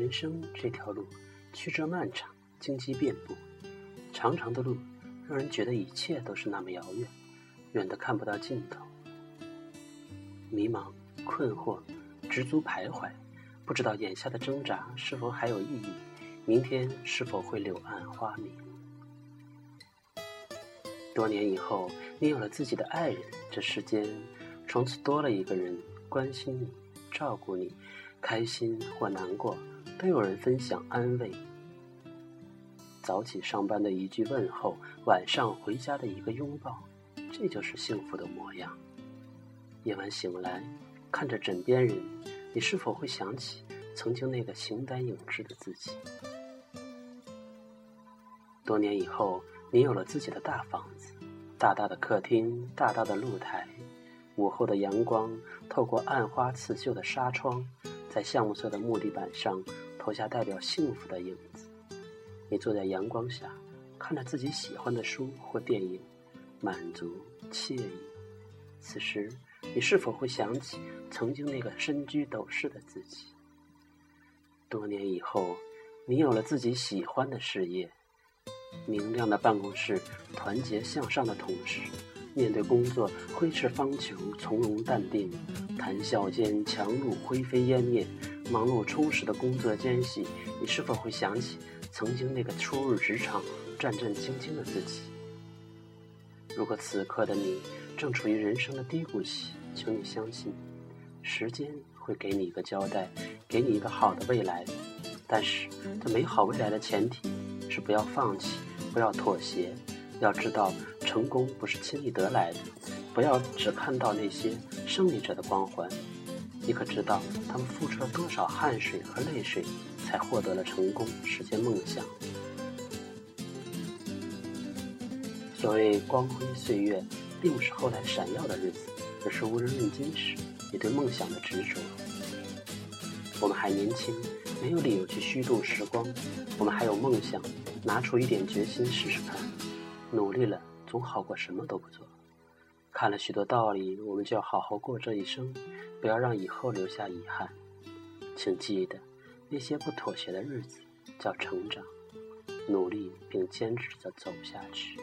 人生这条路曲折漫长，荆棘遍布。长长的路让人觉得一切都是那么遥远，远得看不到尽头。迷茫、困惑、执足徘徊，不知道眼下的挣扎是否还有意义，明天是否会柳暗花明。多年以后，你有了自己的爱人，这世间从此多了一个人关心你、照顾你，开心或难过都有人分享安慰。早起上班的一句问候，晚上回家的一个拥抱，这就是幸福的模样。夜晚醒来，看着枕边人，你是否会想起曾经那个形单影只的自己？多年以后。你有了自己的大房子，大大的客厅，大大的露台。午后的阳光透过暗花刺绣的纱窗，在橡木色的木地板上投下代表幸福的影子。你坐在阳光下，看着自己喜欢的书或电影，满足惬意。此时，你是否会想起曾经那个身居斗室的自己？多年以后，你有了自己喜欢的事业。明亮的办公室，团结向上的同事，面对工作挥斥方遒，从容淡定，谈笑间强弩灰飞烟灭。忙碌充实的工作间隙，你是否会想起曾经那个初入职场、战战兢兢的自己？如果此刻的你正处于人生的低谷期，请你相信，时间会给你一个交代，给你一个好的未来。但是，这美好未来的前提。是不要放弃，不要妥协，要知道成功不是轻易得来的。不要只看到那些胜利者的光环，你可知道他们付出了多少汗水和泪水，才获得了成功，实现梦想。所谓光辉岁月，并不是后来闪耀的日子，而是无人问津时你对梦想的执着。我们还年轻。没有理由去虚度时光，我们还有梦想，拿出一点决心试试看，努力了总好过什么都不做。看了许多道理，我们就要好好过这一生，不要让以后留下遗憾。请记得，那些不妥协的日子叫成长，努力并坚持着走下去。